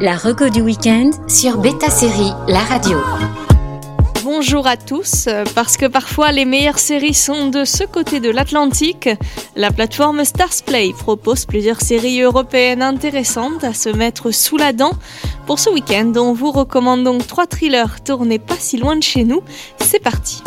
La reco du week-end sur Beta Série, la radio. Bonjour à tous, parce que parfois les meilleures séries sont de ce côté de l'Atlantique. La plateforme Starsplay propose plusieurs séries européennes intéressantes à se mettre sous la dent. Pour ce week-end, on vous recommande donc trois thrillers tournés pas si loin de chez nous. C'est parti!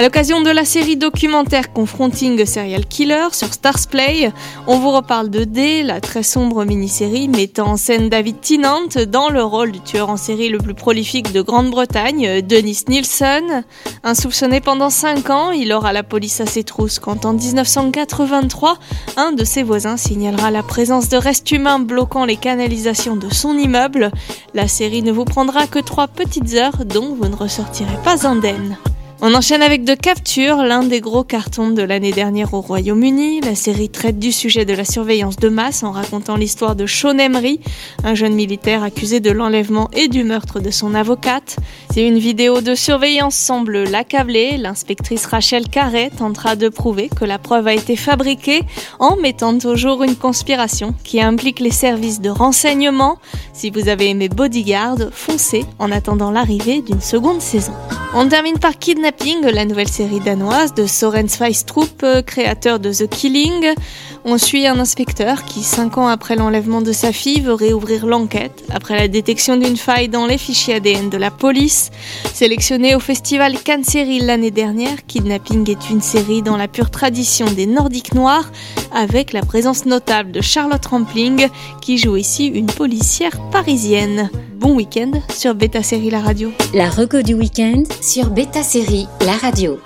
À l'occasion de la série documentaire Confronting Serial Killer sur Stars Play, on vous reparle de D, la très sombre mini-série mettant en scène David Tennant dans le rôle du tueur en série le plus prolifique de Grande-Bretagne, Dennis Nielsen. Insoupçonné pendant 5 ans, il aura la police à ses trousses quand en 1983, un de ses voisins signalera la présence de restes humains bloquant les canalisations de son immeuble. La série ne vous prendra que 3 petites heures dont vous ne ressortirez pas indemne. On enchaîne avec De Capture, l'un des gros cartons de l'année dernière au Royaume-Uni. La série traite du sujet de la surveillance de masse en racontant l'histoire de Sean Emery, un jeune militaire accusé de l'enlèvement et du meurtre de son avocate. Si une vidéo de surveillance semble l'accabler, l'inspectrice Rachel Carré tentera de prouver que la preuve a été fabriquée en mettant au jour une conspiration qui implique les services de renseignement. Si vous avez aimé Bodyguard, foncez en attendant l'arrivée d'une seconde saison. On termine par Kidnapping, la nouvelle série danoise de Soren Sveistrup, créateur de The Killing. On suit un inspecteur qui, cinq ans après l'enlèvement de sa fille, veut réouvrir l'enquête après la détection d'une faille dans les fichiers ADN de la police. Sélectionné au festival Cannes Série l'année dernière, Kidnapping est une série dans la pure tradition des Nordiques noirs, avec la présence notable de Charlotte Rampling, qui joue ici une policière parisienne bon week-end sur Beta Série La Radio. La reco du week-end sur Beta Série La Radio.